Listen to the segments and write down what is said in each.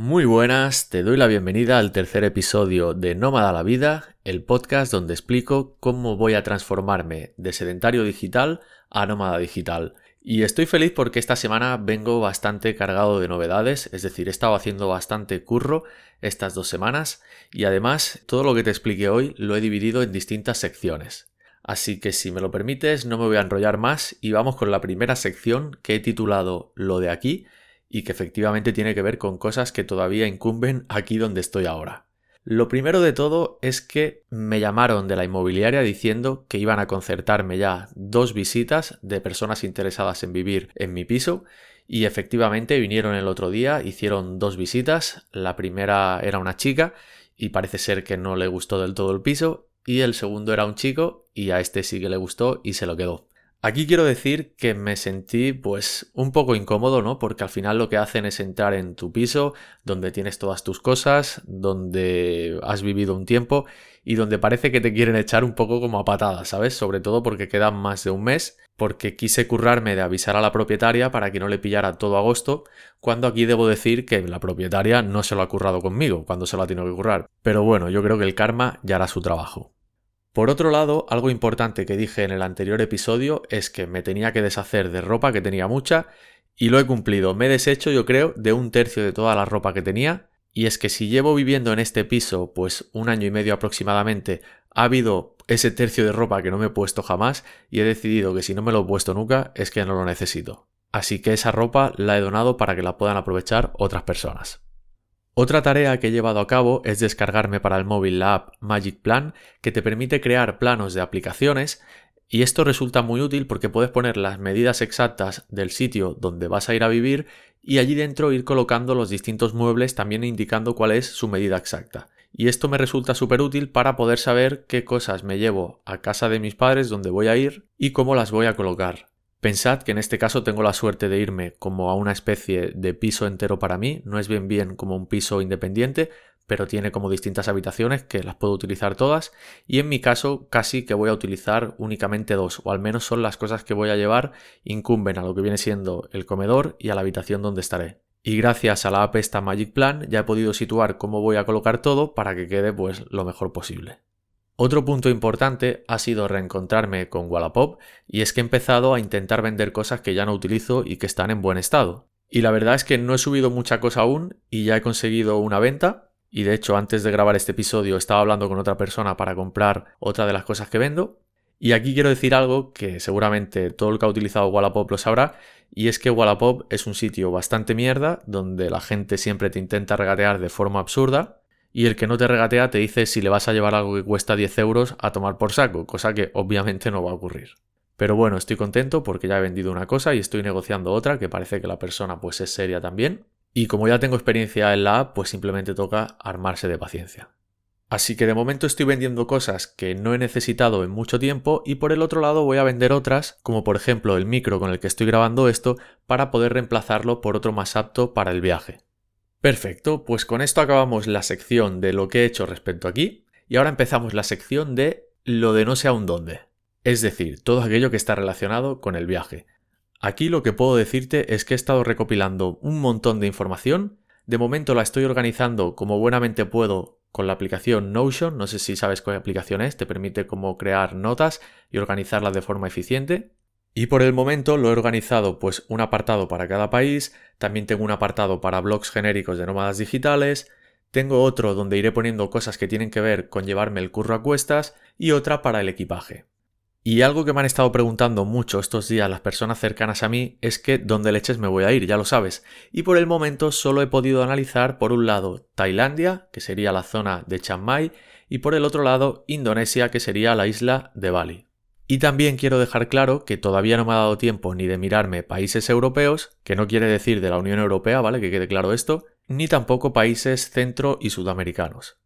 Muy buenas, te doy la bienvenida al tercer episodio de Nómada la Vida, el podcast donde explico cómo voy a transformarme de sedentario digital a nómada digital. Y estoy feliz porque esta semana vengo bastante cargado de novedades, es decir, he estado haciendo bastante curro estas dos semanas y además todo lo que te expliqué hoy lo he dividido en distintas secciones. Así que si me lo permites no me voy a enrollar más y vamos con la primera sección que he titulado Lo de aquí y que efectivamente tiene que ver con cosas que todavía incumben aquí donde estoy ahora. Lo primero de todo es que me llamaron de la inmobiliaria diciendo que iban a concertarme ya dos visitas de personas interesadas en vivir en mi piso y efectivamente vinieron el otro día, hicieron dos visitas, la primera era una chica y parece ser que no le gustó del todo el piso y el segundo era un chico y a este sí que le gustó y se lo quedó. Aquí quiero decir que me sentí pues un poco incómodo, ¿no? Porque al final lo que hacen es entrar en tu piso, donde tienes todas tus cosas, donde has vivido un tiempo y donde parece que te quieren echar un poco como a patadas, ¿sabes? Sobre todo porque quedan más de un mes, porque quise currarme de avisar a la propietaria para que no le pillara todo agosto, cuando aquí debo decir que la propietaria no se lo ha currado conmigo, cuando se lo ha tenido que currar. Pero bueno, yo creo que el karma ya hará su trabajo. Por otro lado, algo importante que dije en el anterior episodio es que me tenía que deshacer de ropa que tenía mucha y lo he cumplido. Me he deshecho, yo creo, de un tercio de toda la ropa que tenía. Y es que si llevo viviendo en este piso pues un año y medio aproximadamente, ha habido ese tercio de ropa que no me he puesto jamás y he decidido que si no me lo he puesto nunca es que no lo necesito. Así que esa ropa la he donado para que la puedan aprovechar otras personas. Otra tarea que he llevado a cabo es descargarme para el móvil la app Magic Plan que te permite crear planos de aplicaciones y esto resulta muy útil porque puedes poner las medidas exactas del sitio donde vas a ir a vivir y allí dentro ir colocando los distintos muebles también indicando cuál es su medida exacta. Y esto me resulta súper útil para poder saber qué cosas me llevo a casa de mis padres donde voy a ir y cómo las voy a colocar. Pensad que en este caso tengo la suerte de irme como a una especie de piso entero para mí, no es bien bien como un piso independiente, pero tiene como distintas habitaciones que las puedo utilizar todas y en mi caso casi que voy a utilizar únicamente dos o al menos son las cosas que voy a llevar incumben a lo que viene siendo el comedor y a la habitación donde estaré. Y gracias a la app esta Magic Plan ya he podido situar cómo voy a colocar todo para que quede pues lo mejor posible. Otro punto importante ha sido reencontrarme con Wallapop y es que he empezado a intentar vender cosas que ya no utilizo y que están en buen estado. Y la verdad es que no he subido mucha cosa aún y ya he conseguido una venta. Y de hecho antes de grabar este episodio estaba hablando con otra persona para comprar otra de las cosas que vendo. Y aquí quiero decir algo que seguramente todo el que ha utilizado Wallapop lo sabrá, y es que Wallapop es un sitio bastante mierda, donde la gente siempre te intenta regatear de forma absurda, y el que no te regatea te dice si le vas a llevar algo que cuesta 10 euros a tomar por saco, cosa que obviamente no va a ocurrir. Pero bueno, estoy contento porque ya he vendido una cosa y estoy negociando otra que parece que la persona pues es seria también. Y como ya tengo experiencia en la app, pues simplemente toca armarse de paciencia. Así que de momento estoy vendiendo cosas que no he necesitado en mucho tiempo y por el otro lado voy a vender otras, como por ejemplo el micro con el que estoy grabando esto, para poder reemplazarlo por otro más apto para el viaje. Perfecto, pues con esto acabamos la sección de lo que he hecho respecto aquí y ahora empezamos la sección de lo de no sé aún dónde. Es decir, todo aquello que está relacionado con el viaje. Aquí lo que puedo decirte es que he estado recopilando un montón de información. De momento la estoy organizando como buenamente puedo con la aplicación Notion. No sé si sabes cuál aplicación es, te permite como crear notas y organizarlas de forma eficiente. Y por el momento lo he organizado pues un apartado para cada país, también tengo un apartado para blogs genéricos de nómadas digitales, tengo otro donde iré poniendo cosas que tienen que ver con llevarme el curro a cuestas y otra para el equipaje. Y algo que me han estado preguntando mucho estos días las personas cercanas a mí es que dónde leches me voy a ir, ya lo sabes. Y por el momento solo he podido analizar por un lado Tailandia, que sería la zona de Chiang Mai, y por el otro lado Indonesia, que sería la isla de Bali. Y también quiero dejar claro que todavía no me ha dado tiempo ni de mirarme países europeos, que no quiere decir de la Unión Europea, ¿vale? Que quede claro esto, ni tampoco países centro y sudamericanos.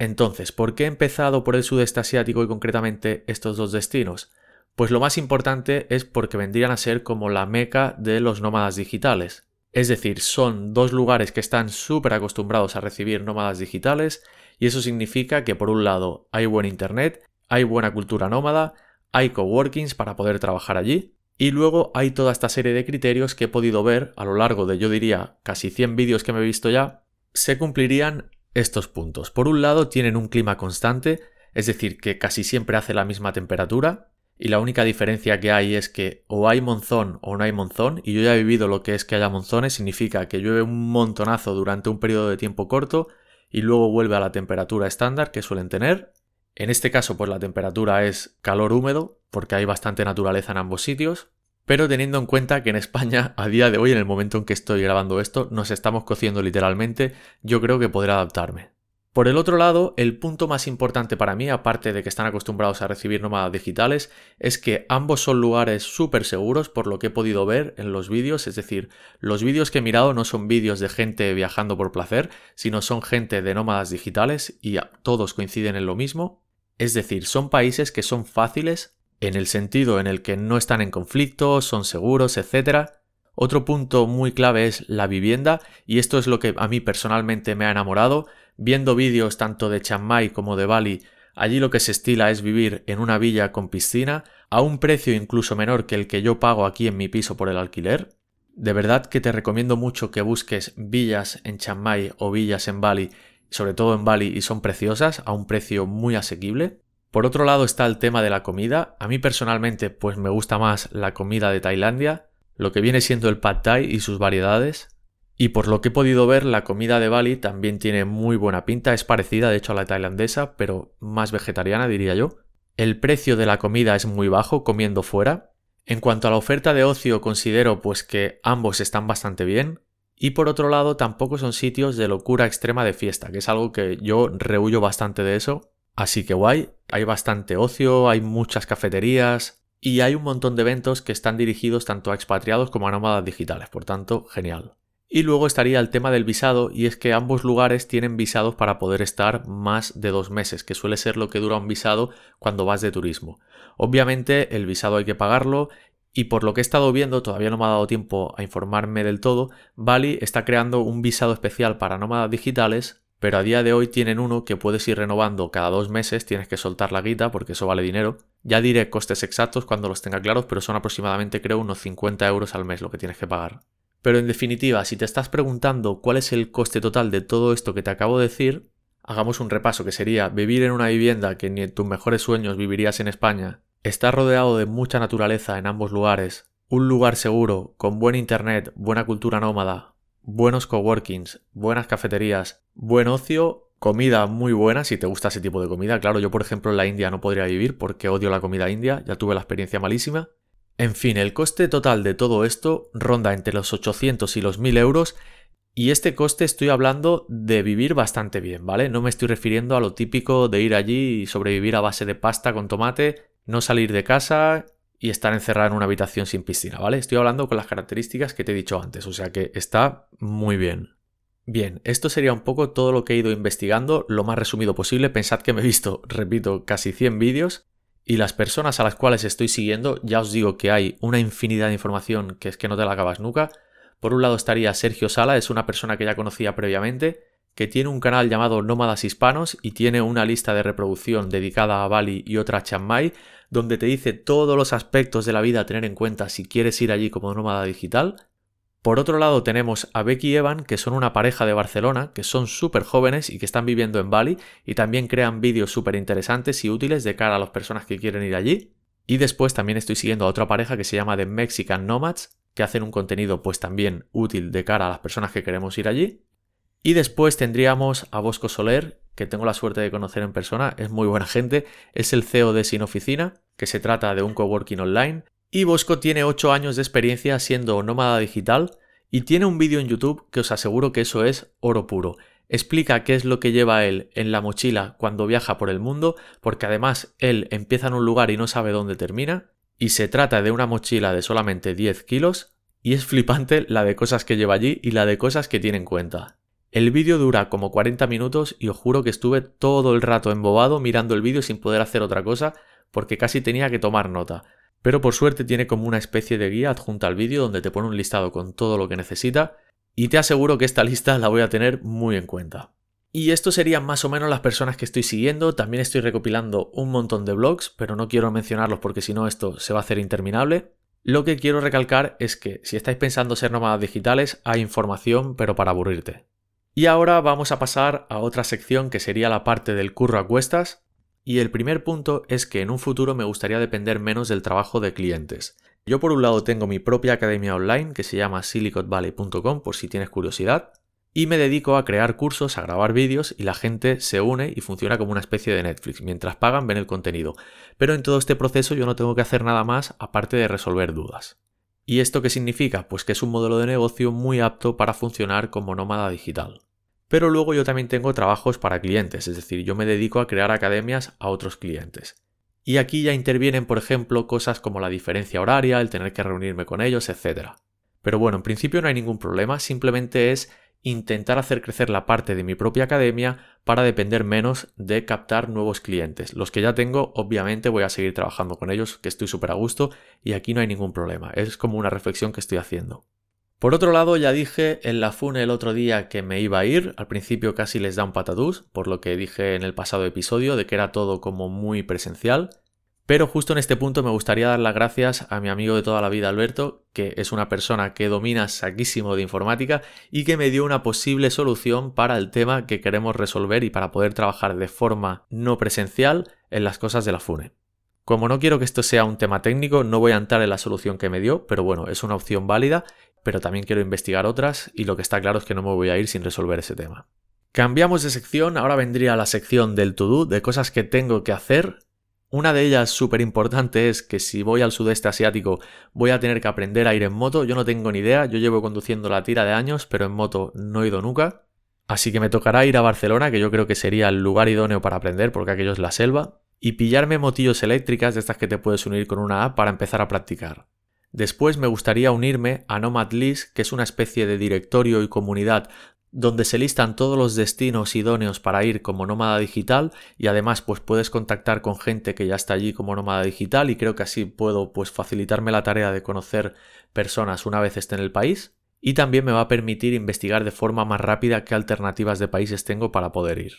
Entonces, ¿por qué he empezado por el sudeste asiático y concretamente estos dos destinos? Pues lo más importante es porque vendrían a ser como la meca de los nómadas digitales. Es decir, son dos lugares que están súper acostumbrados a recibir nómadas digitales y eso significa que por un lado hay buen internet, hay buena cultura nómada, hay coworkings para poder trabajar allí y luego hay toda esta serie de criterios que he podido ver a lo largo de yo diría casi 100 vídeos que me he visto ya se cumplirían estos puntos. Por un lado, tienen un clima constante, es decir, que casi siempre hace la misma temperatura, y la única diferencia que hay es que o hay monzón o no hay monzón, y yo ya he vivido lo que es que haya monzones, significa que llueve un montonazo durante un periodo de tiempo corto y luego vuelve a la temperatura estándar que suelen tener. En este caso, pues la temperatura es calor húmedo, porque hay bastante naturaleza en ambos sitios, pero teniendo en cuenta que en España, a día de hoy, en el momento en que estoy grabando esto, nos estamos cociendo literalmente, yo creo que podré adaptarme. Por el otro lado, el punto más importante para mí, aparte de que están acostumbrados a recibir nómadas digitales, es que ambos son lugares súper seguros por lo que he podido ver en los vídeos, es decir, los vídeos que he mirado no son vídeos de gente viajando por placer, sino son gente de nómadas digitales y todos coinciden en lo mismo, es decir, son países que son fáciles en el sentido en el que no están en conflicto, son seguros, etc. Otro punto muy clave es la vivienda y esto es lo que a mí personalmente me ha enamorado Viendo vídeos tanto de Chiang Mai como de Bali, allí lo que se estila es vivir en una villa con piscina a un precio incluso menor que el que yo pago aquí en mi piso por el alquiler. De verdad que te recomiendo mucho que busques villas en Chiang Mai o villas en Bali, sobre todo en Bali, y son preciosas a un precio muy asequible. Por otro lado está el tema de la comida. A mí personalmente pues me gusta más la comida de Tailandia, lo que viene siendo el pad thai y sus variedades. Y por lo que he podido ver, la comida de Bali también tiene muy buena pinta, es parecida de hecho a la tailandesa, pero más vegetariana diría yo. El precio de la comida es muy bajo comiendo fuera. En cuanto a la oferta de ocio, considero pues que ambos están bastante bien. Y por otro lado, tampoco son sitios de locura extrema de fiesta, que es algo que yo rehuyo bastante de eso. Así que guay, hay bastante ocio, hay muchas cafeterías y hay un montón de eventos que están dirigidos tanto a expatriados como a nómadas digitales, por tanto, genial. Y luego estaría el tema del visado, y es que ambos lugares tienen visados para poder estar más de dos meses, que suele ser lo que dura un visado cuando vas de turismo. Obviamente el visado hay que pagarlo y por lo que he estado viendo, todavía no me ha dado tiempo a informarme del todo, Bali está creando un visado especial para nómadas digitales, pero a día de hoy tienen uno que puedes ir renovando cada dos meses, tienes que soltar la guita porque eso vale dinero. Ya diré costes exactos cuando los tenga claros, pero son aproximadamente creo unos 50 euros al mes lo que tienes que pagar. Pero en definitiva, si te estás preguntando cuál es el coste total de todo esto que te acabo de decir, hagamos un repaso que sería vivir en una vivienda que ni en tus mejores sueños vivirías en España, estar rodeado de mucha naturaleza en ambos lugares, un lugar seguro, con buen internet, buena cultura nómada, buenos coworkings, buenas cafeterías, buen ocio, comida muy buena si te gusta ese tipo de comida. Claro, yo por ejemplo en la India no podría vivir porque odio la comida india, ya tuve la experiencia malísima. En fin, el coste total de todo esto ronda entre los 800 y los 1000 euros y este coste estoy hablando de vivir bastante bien, ¿vale? No me estoy refiriendo a lo típico de ir allí y sobrevivir a base de pasta con tomate, no salir de casa y estar encerrado en una habitación sin piscina, ¿vale? Estoy hablando con las características que te he dicho antes, o sea que está muy bien. Bien, esto sería un poco todo lo que he ido investigando, lo más resumido posible. Pensad que me he visto, repito, casi 100 vídeos y las personas a las cuales estoy siguiendo, ya os digo que hay una infinidad de información que es que no te la acabas nunca. Por un lado estaría Sergio Sala, es una persona que ya conocía previamente, que tiene un canal llamado Nómadas Hispanos y tiene una lista de reproducción dedicada a Bali y otra a Chiang donde te dice todos los aspectos de la vida a tener en cuenta si quieres ir allí como nómada digital. Por otro lado tenemos a Becky y Evan, que son una pareja de Barcelona, que son súper jóvenes y que están viviendo en Bali y también crean vídeos súper interesantes y útiles de cara a las personas que quieren ir allí. Y después también estoy siguiendo a otra pareja que se llama The Mexican Nomads, que hacen un contenido pues también útil de cara a las personas que queremos ir allí. Y después tendríamos a Bosco Soler, que tengo la suerte de conocer en persona, es muy buena gente, es el CEO de Sin Oficina, que se trata de un coworking online y Bosco tiene 8 años de experiencia siendo nómada digital y tiene un vídeo en YouTube que os aseguro que eso es oro puro. Explica qué es lo que lleva él en la mochila cuando viaja por el mundo, porque además él empieza en un lugar y no sabe dónde termina, y se trata de una mochila de solamente 10 kilos, y es flipante la de cosas que lleva allí y la de cosas que tiene en cuenta. El vídeo dura como 40 minutos y os juro que estuve todo el rato embobado mirando el vídeo sin poder hacer otra cosa porque casi tenía que tomar nota. Pero por suerte tiene como una especie de guía adjunta al vídeo donde te pone un listado con todo lo que necesita y te aseguro que esta lista la voy a tener muy en cuenta. Y esto serían más o menos las personas que estoy siguiendo. También estoy recopilando un montón de blogs, pero no quiero mencionarlos porque si no esto se va a hacer interminable. Lo que quiero recalcar es que si estáis pensando ser nómadas digitales, hay información, pero para aburrirte. Y ahora vamos a pasar a otra sección que sería la parte del curro a cuestas. Y el primer punto es que en un futuro me gustaría depender menos del trabajo de clientes. Yo por un lado tengo mi propia academia online que se llama silicotvalley.com por si tienes curiosidad y me dedico a crear cursos, a grabar vídeos y la gente se une y funciona como una especie de Netflix. Mientras pagan ven el contenido. Pero en todo este proceso yo no tengo que hacer nada más aparte de resolver dudas. ¿Y esto qué significa? Pues que es un modelo de negocio muy apto para funcionar como nómada digital. Pero luego yo también tengo trabajos para clientes, es decir, yo me dedico a crear academias a otros clientes. Y aquí ya intervienen, por ejemplo, cosas como la diferencia horaria, el tener que reunirme con ellos, etc. Pero bueno, en principio no hay ningún problema, simplemente es intentar hacer crecer la parte de mi propia academia para depender menos de captar nuevos clientes. Los que ya tengo, obviamente voy a seguir trabajando con ellos, que estoy súper a gusto y aquí no hay ningún problema. Es como una reflexión que estoy haciendo. Por otro lado, ya dije en la FUNE el otro día que me iba a ir, al principio casi les da un patadús, por lo que dije en el pasado episodio de que era todo como muy presencial, pero justo en este punto me gustaría dar las gracias a mi amigo de toda la vida Alberto, que es una persona que domina saquísimo de informática y que me dio una posible solución para el tema que queremos resolver y para poder trabajar de forma no presencial en las cosas de la FUNE. Como no quiero que esto sea un tema técnico, no voy a entrar en la solución que me dio, pero bueno, es una opción válida pero también quiero investigar otras y lo que está claro es que no me voy a ir sin resolver ese tema. Cambiamos de sección, ahora vendría la sección del to-do, de cosas que tengo que hacer. Una de ellas súper importante es que si voy al sudeste asiático voy a tener que aprender a ir en moto. Yo no tengo ni idea, yo llevo conduciendo la tira de años, pero en moto no he ido nunca. Así que me tocará ir a Barcelona, que yo creo que sería el lugar idóneo para aprender, porque aquello es la selva, y pillarme motillos eléctricas de estas que te puedes unir con una app para empezar a practicar. Después me gustaría unirme a Nomad List, que es una especie de directorio y comunidad donde se listan todos los destinos idóneos para ir como nómada digital y además pues puedes contactar con gente que ya está allí como nómada digital y creo que así puedo pues facilitarme la tarea de conocer personas una vez esté en el país y también me va a permitir investigar de forma más rápida qué alternativas de países tengo para poder ir.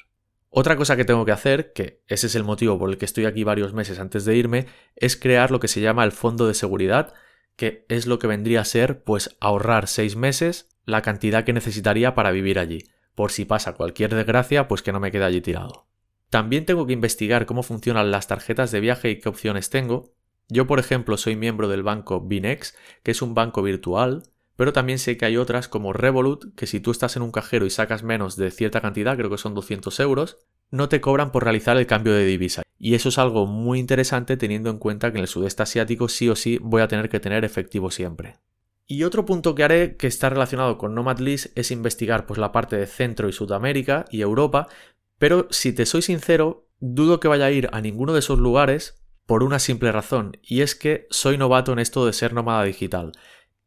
Otra cosa que tengo que hacer, que ese es el motivo por el que estoy aquí varios meses antes de irme, es crear lo que se llama el fondo de seguridad, que es lo que vendría a ser pues ahorrar seis meses la cantidad que necesitaría para vivir allí, por si pasa cualquier desgracia pues que no me quede allí tirado. También tengo que investigar cómo funcionan las tarjetas de viaje y qué opciones tengo. Yo por ejemplo soy miembro del banco Binex, que es un banco virtual, pero también sé que hay otras como Revolut, que si tú estás en un cajero y sacas menos de cierta cantidad, creo que son 200 euros, no te cobran por realizar el cambio de divisa. Y eso es algo muy interesante teniendo en cuenta que en el sudeste asiático sí o sí voy a tener que tener efectivo siempre. Y otro punto que haré que está relacionado con Nomad List es investigar pues la parte de Centro y Sudamérica y Europa, pero si te soy sincero, dudo que vaya a ir a ninguno de esos lugares por una simple razón, y es que soy novato en esto de ser nómada digital.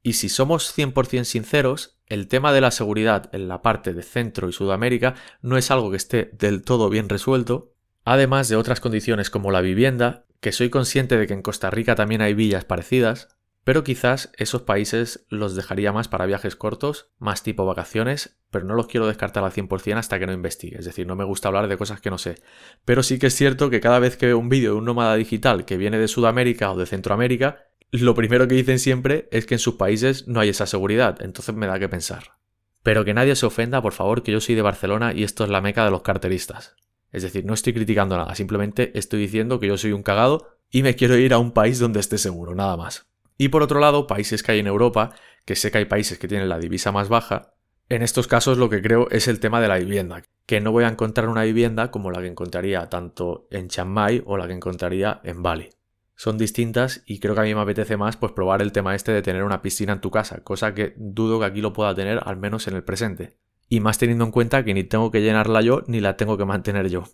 Y si somos 100% sinceros, el tema de la seguridad en la parte de Centro y Sudamérica no es algo que esté del todo bien resuelto, además de otras condiciones como la vivienda, que soy consciente de que en Costa Rica también hay villas parecidas, pero quizás esos países los dejaría más para viajes cortos, más tipo vacaciones, pero no los quiero descartar al 100% hasta que no investigue, es decir, no me gusta hablar de cosas que no sé. Pero sí que es cierto que cada vez que veo un vídeo de un nómada digital que viene de Sudamérica o de Centroamérica, lo primero que dicen siempre es que en sus países no hay esa seguridad, entonces me da que pensar. Pero que nadie se ofenda, por favor, que yo soy de Barcelona y esto es la meca de los carteristas. Es decir, no estoy criticando nada, simplemente estoy diciendo que yo soy un cagado y me quiero ir a un país donde esté seguro, nada más. Y por otro lado, países que hay en Europa, que sé que hay países que tienen la divisa más baja, en estos casos lo que creo es el tema de la vivienda, que no voy a encontrar una vivienda como la que encontraría tanto en Chiang Mai o la que encontraría en Bali. Son distintas y creo que a mí me apetece más pues probar el tema este de tener una piscina en tu casa, cosa que dudo que aquí lo pueda tener al menos en el presente y más teniendo en cuenta que ni tengo que llenarla yo ni la tengo que mantener yo.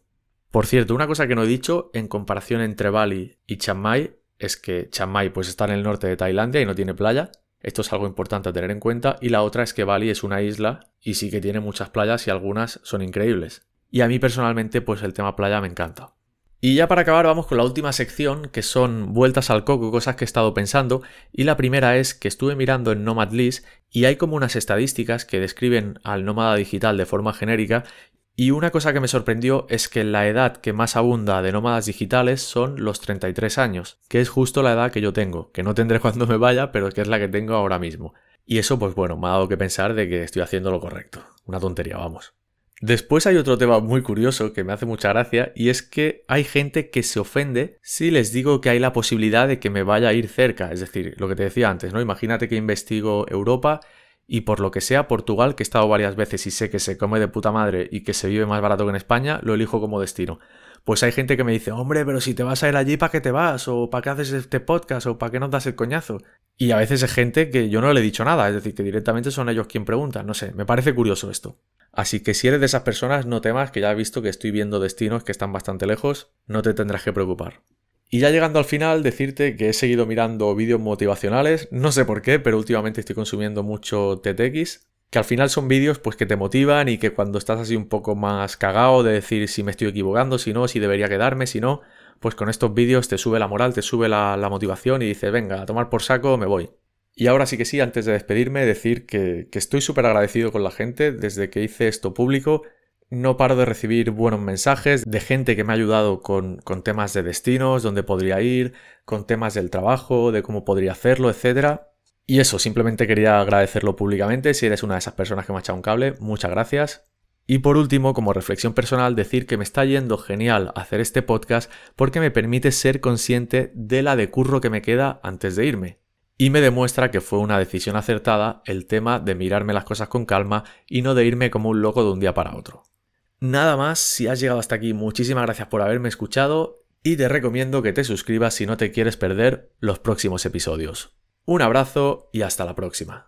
Por cierto, una cosa que no he dicho en comparación entre Bali y Chiang Mai es que Chiang Mai pues está en el norte de Tailandia y no tiene playa. Esto es algo importante a tener en cuenta. Y la otra es que Bali es una isla y sí que tiene muchas playas y algunas son increíbles. Y a mí personalmente pues el tema playa me encanta. Y ya para acabar vamos con la última sección, que son vueltas al coco, cosas que he estado pensando, y la primera es que estuve mirando en Nomad List y hay como unas estadísticas que describen al nómada digital de forma genérica, y una cosa que me sorprendió es que la edad que más abunda de nómadas digitales son los 33 años, que es justo la edad que yo tengo, que no tendré cuando me vaya, pero que es la que tengo ahora mismo. Y eso, pues bueno, me ha dado que pensar de que estoy haciendo lo correcto. Una tontería, vamos. Después hay otro tema muy curioso que me hace mucha gracia y es que hay gente que se ofende si les digo que hay la posibilidad de que me vaya a ir cerca. Es decir, lo que te decía antes, ¿no? Imagínate que investigo Europa y por lo que sea Portugal, que he estado varias veces y sé que se come de puta madre y que se vive más barato que en España, lo elijo como destino. Pues hay gente que me dice, hombre, pero si te vas a ir allí, ¿para qué te vas? ¿O para qué haces este podcast? ¿O para qué no das el coñazo? Y a veces hay gente que yo no le he dicho nada, es decir, que directamente son ellos quien preguntan, no sé, me parece curioso esto. Así que si eres de esas personas, no temas que ya he visto que estoy viendo destinos que están bastante lejos, no te tendrás que preocupar. Y ya llegando al final, decirte que he seguido mirando vídeos motivacionales, no sé por qué, pero últimamente estoy consumiendo mucho TTX, que al final son vídeos pues que te motivan y que cuando estás así un poco más cagado de decir si me estoy equivocando, si no, si debería quedarme, si no, pues con estos vídeos te sube la moral, te sube la, motivación y dices, venga, a tomar por saco, me voy. Y ahora sí que sí, antes de despedirme, decir que, estoy súper agradecido con la gente. Desde que hice esto público, no paro de recibir buenos mensajes de gente que me ha ayudado con, con, temas de destinos, dónde podría ir, con temas del trabajo, de cómo podría hacerlo, etc. Y eso, simplemente quería agradecerlo públicamente. Si eres una de esas personas que me ha echado un cable, muchas gracias. Y por último, como reflexión personal, decir que me está yendo genial hacer este podcast porque me permite ser consciente de la de curro que me queda antes de irme y me demuestra que fue una decisión acertada el tema de mirarme las cosas con calma y no de irme como un loco de un día para otro. Nada más, si has llegado hasta aquí, muchísimas gracias por haberme escuchado y te recomiendo que te suscribas si no te quieres perder los próximos episodios. Un abrazo y hasta la próxima.